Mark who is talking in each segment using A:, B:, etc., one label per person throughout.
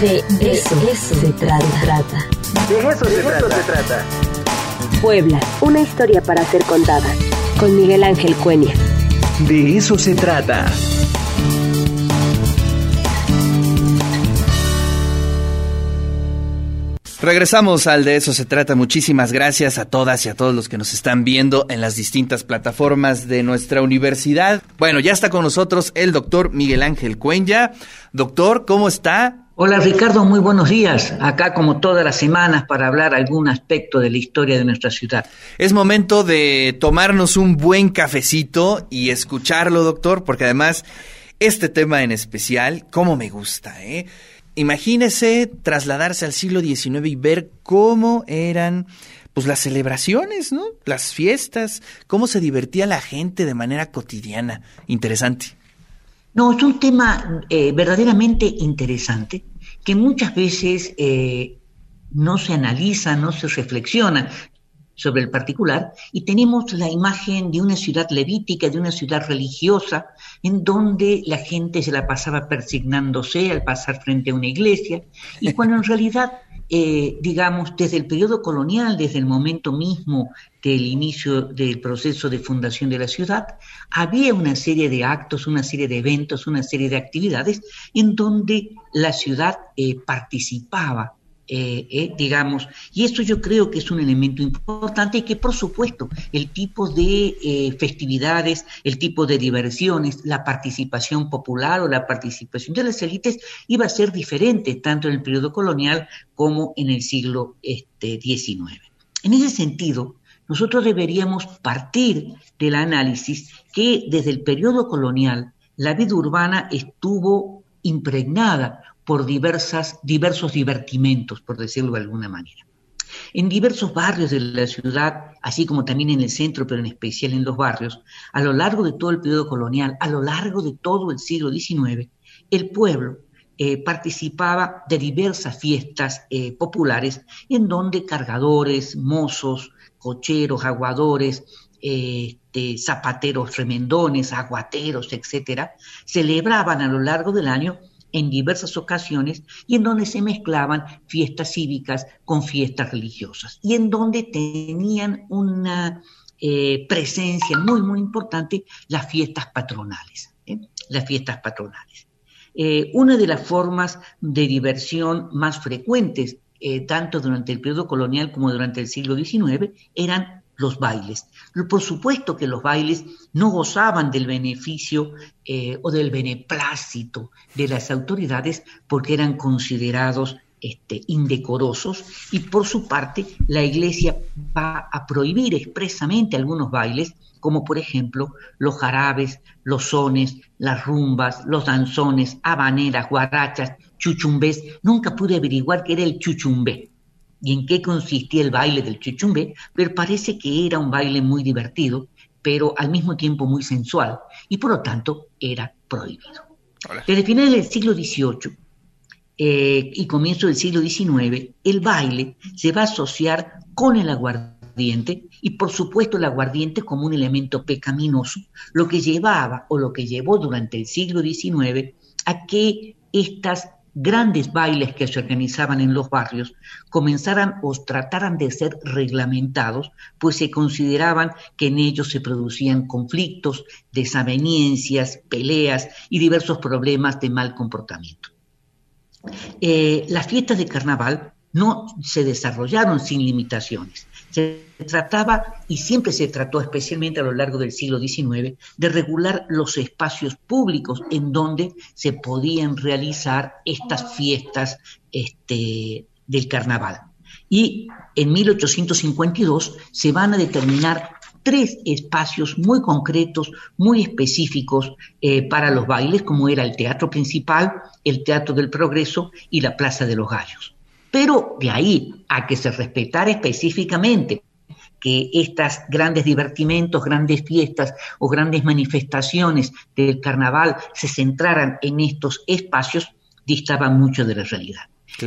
A: De eso, se trata.
B: De eso, se, trata. se trata.
A: Puebla, una historia para ser contada. Con Miguel Ángel Cuenya.
C: De eso se trata. Regresamos al de eso se trata. Muchísimas gracias a todas y a todos los que nos están viendo en las distintas plataformas de nuestra universidad. Bueno, ya está con nosotros el doctor Miguel Ángel Cuenya. Doctor, ¿cómo está?
D: Hola Ricardo, muy buenos días. Acá como todas las semanas para hablar algún aspecto de la historia de nuestra ciudad.
C: Es momento de tomarnos un buen cafecito y escucharlo, doctor, porque además este tema en especial, cómo me gusta, ¿eh? Imagínese trasladarse al siglo XIX y ver cómo eran pues las celebraciones, ¿no? Las fiestas, cómo se divertía la gente de manera cotidiana. Interesante.
D: No, es un tema eh, verdaderamente interesante que muchas veces eh, no se analiza, no se reflexiona sobre el particular y tenemos la imagen de una ciudad levítica, de una ciudad religiosa, en donde la gente se la pasaba persignándose al pasar frente a una iglesia, y cuando en realidad, eh, digamos, desde el periodo colonial, desde el momento mismo del inicio del proceso de fundación de la ciudad, había una serie de actos, una serie de eventos, una serie de actividades en donde la ciudad eh, participaba eh, eh, digamos, y eso yo creo que es un elemento importante y que por supuesto el tipo de eh, festividades, el tipo de diversiones, la participación popular o la participación de las élites iba a ser diferente tanto en el periodo colonial como en el siglo este, XIX. En ese sentido, nosotros deberíamos partir del análisis que desde el periodo colonial la vida urbana estuvo impregnada por diversas, diversos divertimentos, por decirlo de alguna manera. En diversos barrios de la ciudad, así como también en el centro, pero en especial en los barrios, a lo largo de todo el periodo colonial, a lo largo de todo el siglo XIX, el pueblo eh, participaba de diversas fiestas eh, populares en donde cargadores, mozos, cocheros, aguadores, este, zapateros remendones, aguateros, etcétera, celebraban a lo largo del año en diversas ocasiones y en donde se mezclaban fiestas cívicas con fiestas religiosas y en donde tenían una eh, presencia muy, muy importante las fiestas patronales. ¿eh? Las fiestas patronales. Eh, una de las formas de diversión más frecuentes, tanto durante el periodo colonial como durante el siglo XIX, eran los bailes. Por supuesto que los bailes no gozaban del beneficio eh, o del beneplácito de las autoridades porque eran considerados este, indecorosos y por su parte la Iglesia va a prohibir expresamente algunos bailes como por ejemplo los jarabes, los sones, las rumbas, los danzones, habaneras, guarachas, chuchumbés. Nunca pude averiguar qué era el chuchumbé y en qué consistía el baile del chuchumbe, pero parece que era un baile muy divertido, pero al mismo tiempo muy sensual, y por lo tanto era prohibido. Desde finales del siglo XVIII eh, y comienzo del siglo XIX, el baile se va a asociar con el aguardiente y por supuesto el aguardiente como un elemento pecaminoso, lo que llevaba o lo que llevó durante el siglo XIX a que estas grandes bailes que se organizaban en los barrios comenzaran o trataran de ser reglamentados, pues se consideraban que en ellos se producían conflictos, desavenencias, peleas y diversos problemas de mal comportamiento. Eh, las fiestas de carnaval no se desarrollaron sin limitaciones. Se trataba, y siempre se trató, especialmente a lo largo del siglo XIX, de regular los espacios públicos en donde se podían realizar estas fiestas este, del carnaval. Y en 1852 se van a determinar tres espacios muy concretos, muy específicos eh, para los bailes, como era el Teatro Principal, el Teatro del Progreso y la Plaza de los Gallos. Pero de ahí a que se respetara específicamente que estas grandes divertimentos, grandes fiestas o grandes manifestaciones del carnaval se centraran en estos espacios, distaba mucho de la realidad.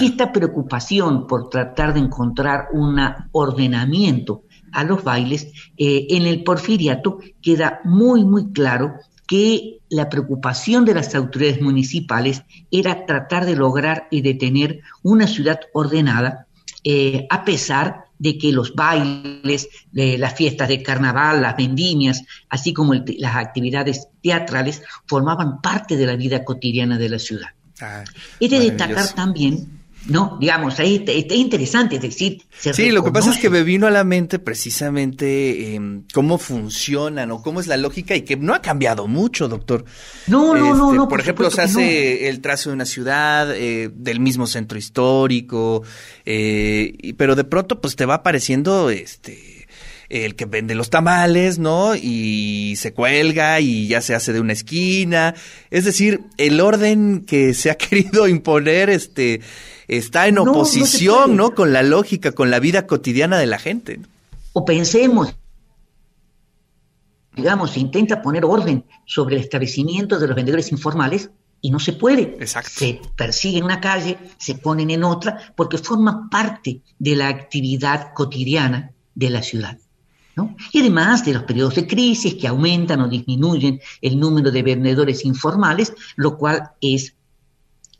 D: Y esta preocupación por tratar de encontrar un ordenamiento a los bailes, eh, en el porfiriato queda muy, muy claro que la preocupación de las autoridades municipales era tratar de lograr y de tener una ciudad ordenada, eh, a pesar de que los bailes, las fiestas de carnaval, las vendimias, así como las actividades teatrales, formaban parte de la vida cotidiana de la ciudad. Ah, He de destacar también ¿no? Digamos, ahí está interesante, es decir,
C: Sí, lo que pasa es que me vino a la mente precisamente em, cómo funcionan o cómo es la lógica y que no ha cambiado mucho, doctor.
D: No, no, no,
C: este,
D: no.
C: Por, ejemplo, se hace el trazo de una ciudad, eh, del mismo centro histórico, eh, pero de pronto pues te va apareciendo este el que vende los tamales, ¿no? Y se cuelga y ya se hace de una esquina. Es decir, el orden que se ha querido imponer, este, está en oposición, no, Con la lógica, con la vida cotidiana de la gente.
D: O pensemos, digamos, se intenta poner orden sobre el establecimiento de los vendedores informales y no se puede.
C: Exacto.
D: Se persiguen en una calle, se ponen en otra, porque forma parte de la actividad cotidiana de la ciudad. ¿no? Y además de los periodos de crisis que aumentan o disminuyen el número de vendedores informales, lo cual es,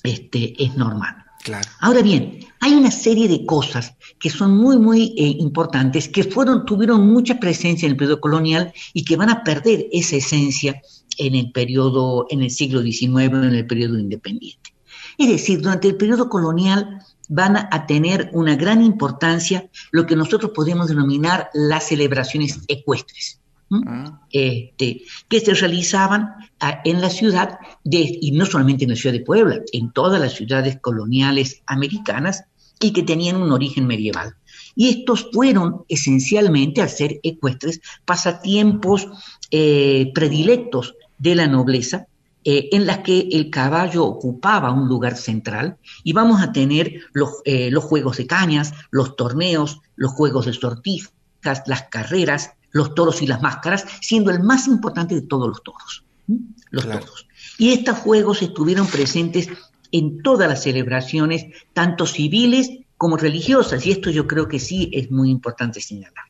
D: este, es normal. Ahora bien, hay una serie de cosas que son muy, muy eh, importantes, que fueron, tuvieron mucha presencia en el periodo colonial y que van a perder esa esencia en el periodo, en el siglo XIX, en el periodo independiente. Es decir, durante el periodo colonial van a tener una gran importancia lo que nosotros podemos denominar las celebraciones ecuestres. Ah. Este, que se realizaban ah, en la ciudad, de, y no solamente en la ciudad de Puebla, en todas las ciudades coloniales americanas y que tenían un origen medieval. Y estos fueron esencialmente, al ser ecuestres, pasatiempos eh, predilectos de la nobleza, eh, en las que el caballo ocupaba un lugar central y vamos a tener los, eh, los juegos de cañas, los torneos, los juegos de sortijas, las carreras, los toros y las máscaras, siendo el más importante de todos los toros, los toros. Y estos juegos estuvieron presentes en todas las celebraciones, tanto civiles como religiosas, y esto yo creo que sí es muy importante señalar.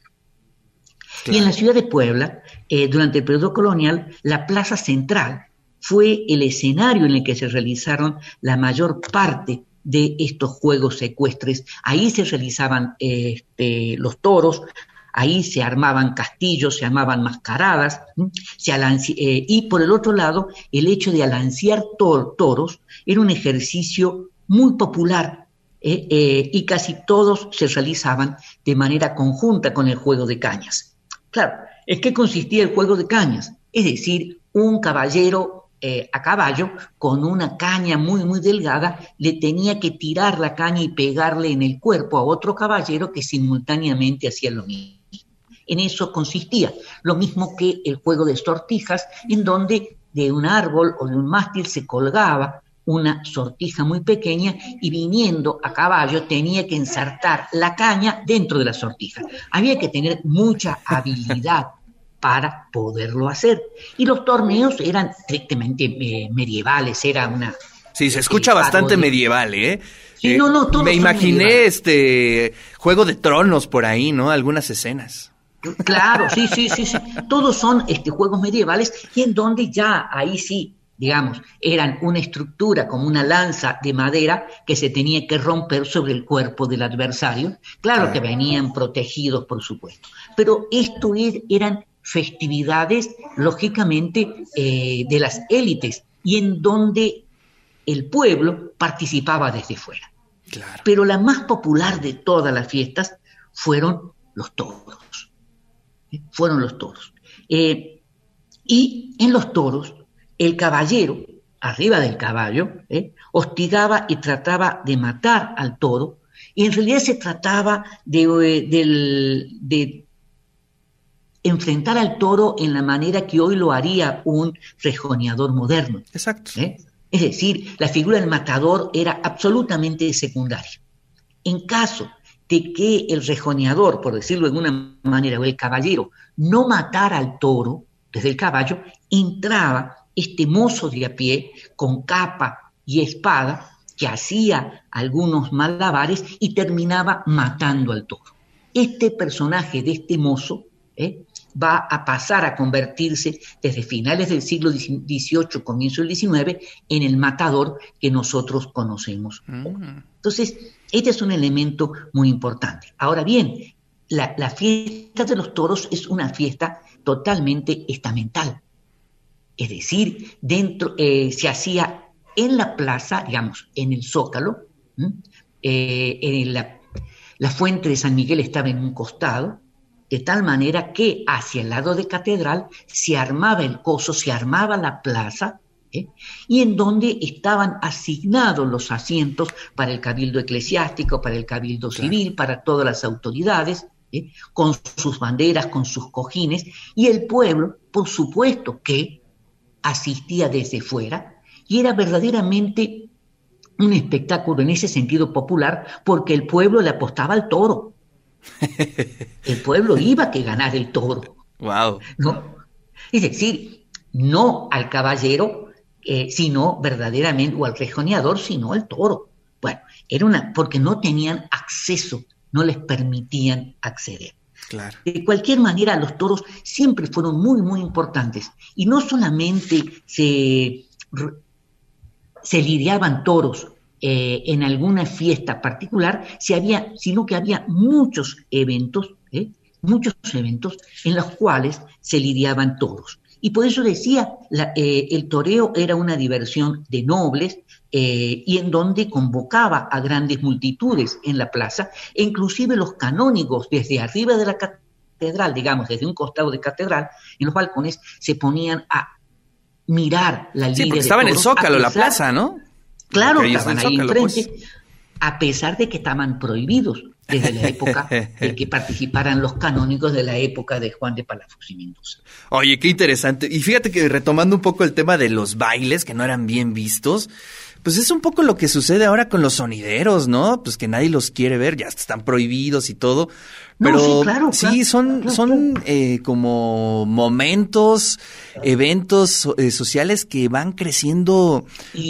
D: Y en la ciudad de Puebla, eh, durante el periodo colonial, la plaza central fue el escenario en el que se realizaron la mayor parte de estos juegos secuestres. Ahí se realizaban este, los toros, Ahí se armaban castillos, se armaban mascaradas, se eh, y por el otro lado, el hecho de alancear toros era un ejercicio muy popular eh, eh, y casi todos se realizaban de manera conjunta con el juego de cañas. Claro, ¿en qué consistía el juego de cañas? Es decir, un caballero a caballo con una caña muy muy delgada le tenía que tirar la caña y pegarle en el cuerpo a otro caballero que simultáneamente hacía lo mismo. En eso consistía, lo mismo que el juego de sortijas, en donde de un árbol o de un mástil se colgaba una sortija muy pequeña y viniendo a caballo tenía que ensartar la caña dentro de la sortija. Había que tener mucha habilidad para poderlo hacer. Y los torneos eran estrictamente eh, medievales, era una...
C: Sí, se escucha bastante medieval, ¿eh? Sí, no, no, Me imaginé este Juego de Tronos por ahí, ¿no? Algunas escenas.
D: Claro, sí, sí, sí, sí. Todos son este, juegos medievales y en donde ya ahí sí, digamos, eran una estructura como una lanza de madera que se tenía que romper sobre el cuerpo del adversario. Claro que venían protegidos, por supuesto. Pero esto eran festividades, lógicamente, eh, de las élites y en donde el pueblo participaba desde fuera. Pero la más popular de todas las fiestas fueron los toros fueron los toros. Eh, y en los toros, el caballero, arriba del caballo, eh, hostigaba y trataba de matar al toro, y en realidad se trataba de, eh, de enfrentar al toro en la manera que hoy lo haría un rejoneador moderno.
C: Exacto.
D: Es decir, la figura del matador era absolutamente secundaria. En caso de que el rejoneador, por decirlo de alguna manera, o el caballero, no matara al toro desde el caballo, entraba este mozo de a pie con capa y espada que hacía algunos malabares y terminaba matando al toro. Este personaje de este mozo, ¿eh? va a pasar a convertirse desde finales del siglo XVIII, comienzo del XIX, en el matador que nosotros conocemos. Mm. Entonces, este es un elemento muy importante. Ahora bien, la, fiesta de los toros es una fiesta totalmente estamental. Es decir, dentro eh, se hacía en la plaza, digamos, en el zócalo, eh, en la, la fuente de San Miguel estaba en un costado, de tal manera que hacia el lado de catedral se armaba el coso, se armaba la plaza, ¿eh? y en donde estaban asignados los asientos para el cabildo eclesiástico, para el cabildo civil, para todas las autoridades, ¿eh? con sus banderas, con sus cojines, y el pueblo, por supuesto que asistía desde fuera, y era verdaderamente un espectáculo en ese sentido popular, porque el pueblo le apostaba al toro. El pueblo iba a que ganar el toro.
C: Wow.
D: ¿no? Es decir, no al caballero, eh, sino verdaderamente, o al rejoneador, sino al toro. Bueno, era una, porque no tenían acceso, no les permitían acceder.
C: Claro.
D: De cualquier manera, los toros siempre fueron muy, muy importantes. Y no solamente se, se lidiaban toros eh, en alguna fiesta particular, si había, sino que había muchos eventos, ¿eh? muchos eventos en los cuales se lidiaban toros. Y por eso decía, eh, el toreo era una diversión de nobles y en donde convocaba a grandes multitudes en la plaza, e inclusive los canónigos desde arriba de la catedral, digamos, desde un costado de catedral, en los balcones, se ponían a mirar la
C: sí, porque estaba en el zócalo, la plaza, ¿no?
D: Claro, estaban ahí enfrente, pues. a pesar de que estaban prohibidos desde la época de que participaran los canónicos de la época de Juan de Palafox y Mendoza.
C: Oye, qué interesante. Y fíjate que retomando un poco el tema de los bailes que no eran bien vistos, pues es un poco lo que sucede ahora con los sonideros, ¿no? Pues que nadie los quiere ver, ya están prohibidos y todo. Pero sí, claro, sí, son, son eh, como momentos, eventos eh, sociales que van creciendo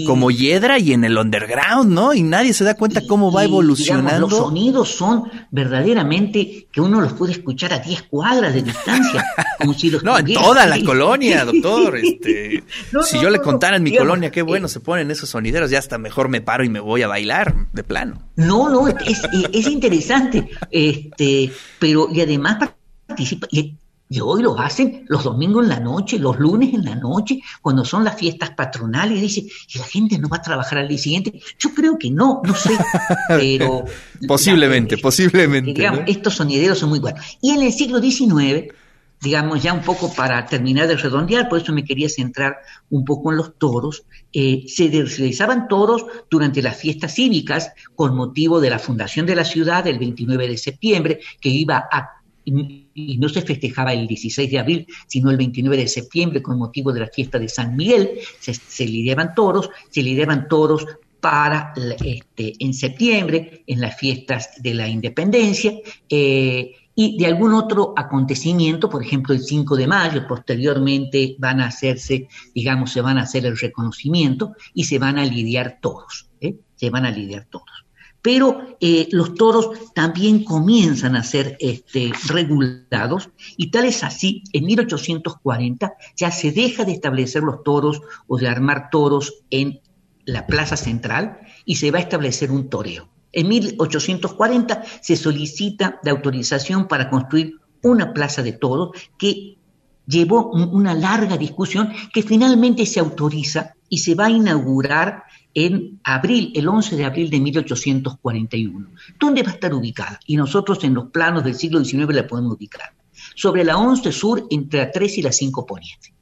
C: como hiedra y en el underground, ¿no? Y nadie se da cuenta cómo va evolucionando.
D: los sonidos son verdaderamente que uno los puede escuchar a 10 cuadras de distancia. como si los
C: no, en toda la colonia, doctor. Este, si yo le contara en mi colonia qué bueno eh, se ponen esos sonideros, ya hasta mejor me paro y me voy a bailar de plano.
D: No, no, es, es interesante. Este, pero y además participa, y, hoy lo hacen los domingos en la noche, los lunes en la noche, cuando son las fiestas patronales, dice, y la gente no va a trabajar al día siguiente. Yo creo que no, no sé, pero...
C: posiblemente, posiblemente.
D: Digamos, estos sonideros son muy buenos. Y en el siglo XIX, digamos, ya un poco para terminar de redondear, por eso me quería centrar un poco en los toros, eh, se realizaban toros durante las fiestas cívicas con motivo de la fundación de la ciudad el 29 de septiembre, que iba a y no se festejaba el 16 de abril, sino el 29 de septiembre con motivo de la fiesta de San Miguel, se, se lidiaban toros, se lidiaban toros para este, en septiembre, en las fiestas de la independencia, eh, y de algún otro acontecimiento, por ejemplo el 5 de mayo, posteriormente van a hacerse, digamos, se van a hacer el reconocimiento y se van a lidiar todos, ¿eh? se van a lidiar todos. Pero eh, los toros también comienzan a ser este, regulados y tal es así, en 1840 ya se deja de establecer los toros o de armar toros en la plaza central y se va a establecer un toreo. En 1840 se solicita la autorización para construir una plaza de toros que llevó una larga discusión que finalmente se autoriza y se va a inaugurar en abril, el 11 de abril de 1841. ¿Dónde va a estar ubicada? Y nosotros en los planos del siglo XIX la podemos ubicar. Sobre la 11 Sur, entre la 3 y la 5 Poniente.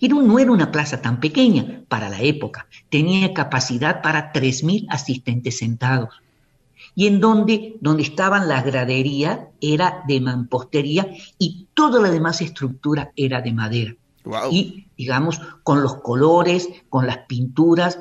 D: Y no era una plaza tan pequeña para la época, tenía capacidad para 3.000 asistentes sentados y en donde, donde estaban las graderías era de mampostería y toda la demás estructura era de madera. Y, digamos, con los colores, con las pinturas,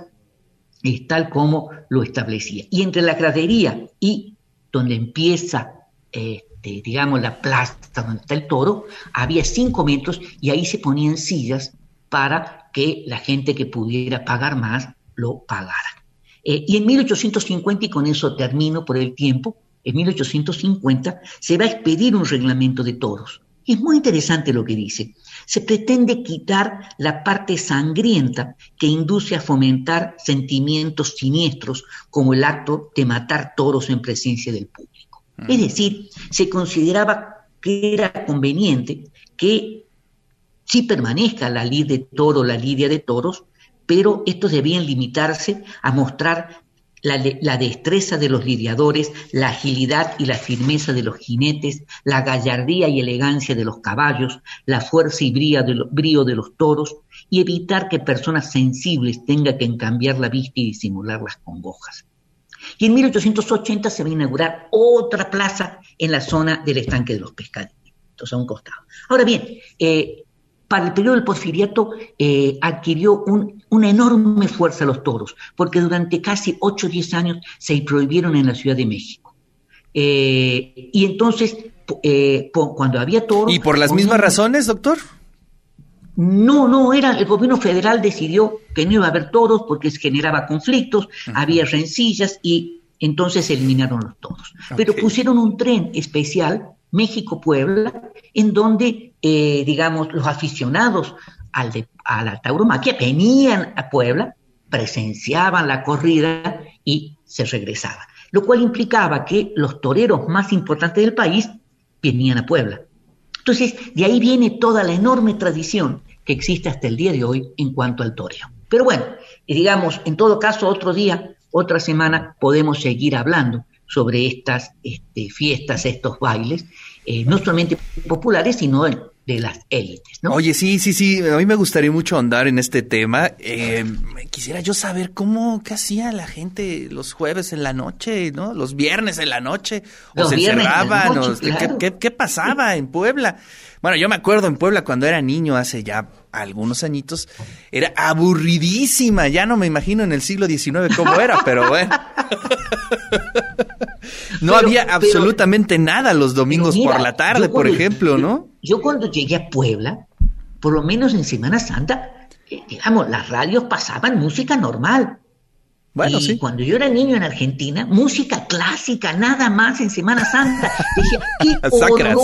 D: es tal como lo establecía. Y entre la gradería y donde empieza, este, digamos, la plaza donde está el toro, había cinco metros y ahí se ponían sillas para que la gente que pudiera pagar más lo pagara. Eh, y en 1850, y con eso termino por el tiempo, en 1850 se va a expedir un reglamento de toros, Es muy interesante lo que dice. Se pretende quitar la parte sangrienta que induce a fomentar sentimientos siniestros como el acto de matar toros en presencia del público. Mm. Es decir, se consideraba que era conveniente que sí permanezca la lid de toro, la lidia de toros, pero estos debían limitarse a mostrar la, destreza de los lidiadores, la agilidad y la firmeza de los jinetes, la gallardía y elegancia de los caballos, la fuerza y brío de, los toros, y evitar que personas sensibles tengan que encambiar la vista y disimular las congojas. Y en 1880 se va a inaugurar otra plaza en la zona del estanque de los pescadillos, a un costado. Ahora bien, eh, para el periodo del porfiriato eh, adquirió una enorme fuerza los toros, porque durante casi 8 o 10 años se prohibieron en la Ciudad de México. Eh, y entonces, eh, cuando había toros...
C: ¿Y por las mismas razones, doctor?
D: No, no, era el gobierno federal decidió que no iba a haber toros porque se generaba conflictos, había rencillas y entonces se eliminaron los toros. Pero pusieron un tren especial, México-Puebla, en donde eh, digamos, los aficionados al a la tauromaquia venían a Puebla, presenciaban la corrida y se regresaban, lo cual implicaba que los toreros más importantes del país venían a Puebla. Entonces, de ahí viene toda la enorme tradición que existe hasta el día de hoy en cuanto al toreo. Pero bueno, digamos, en todo caso, otro día, otra semana, podemos seguir hablando sobre estas este, fiestas, estos bailes, eh, no solamente populares, sino de las élites, ¿no?
C: Oye, sí, sí, sí, a mí me gustaría mucho andar en este tema. Eh, quisiera yo saber cómo, qué hacía la gente los jueves en la noche, ¿no? Los viernes en la noche, o se encerraban, o, ¿qué, qué, pasaba en Puebla? Bueno, yo me acuerdo en Puebla cuando era niño, hace ya algunos añitos, era aburridísima, ya no me imagino en el siglo XIX cómo era, pero bueno. no había absolutamente nada los domingos por la tarde, por ejemplo, ¿no?
D: Yo cuando llegué a Puebla, por lo menos en Semana Santa, eh, digamos, las radios pasaban música normal. Bueno, y cuando yo era niño en Argentina, música clásica, nada más en Semana Santa. Decía, qué sacra,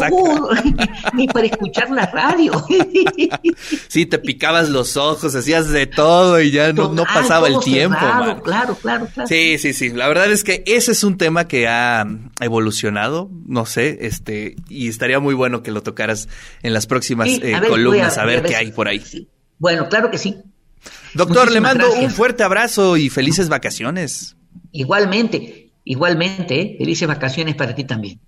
D: Ni para escuchar la radio.
C: sí, te picabas los ojos, hacías de todo y ya no, pasaba el tiempo.
D: Claro, claro, claro,
C: Sí, sí, sí. La verdad es que ese es un tema que ha evolucionado, no sé, este, y estaría muy bueno que lo tocaras en las próximas eh, columnas, a, ver, qué hay por ahí.
D: Bueno, claro que sí.
C: Doctor, le mando un fuerte abrazo y felices vacaciones.
D: Igualmente, igualmente, ¿eh? felices vacaciones para ti también.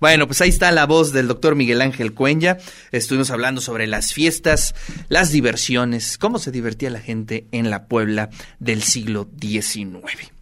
C: Bueno, pues ahí está la voz del doctor Miguel Ángel Cuenya. Estuvimos hablando sobre las fiestas, las diversiones, cómo se divertía la gente en la Puebla del siglo XIX.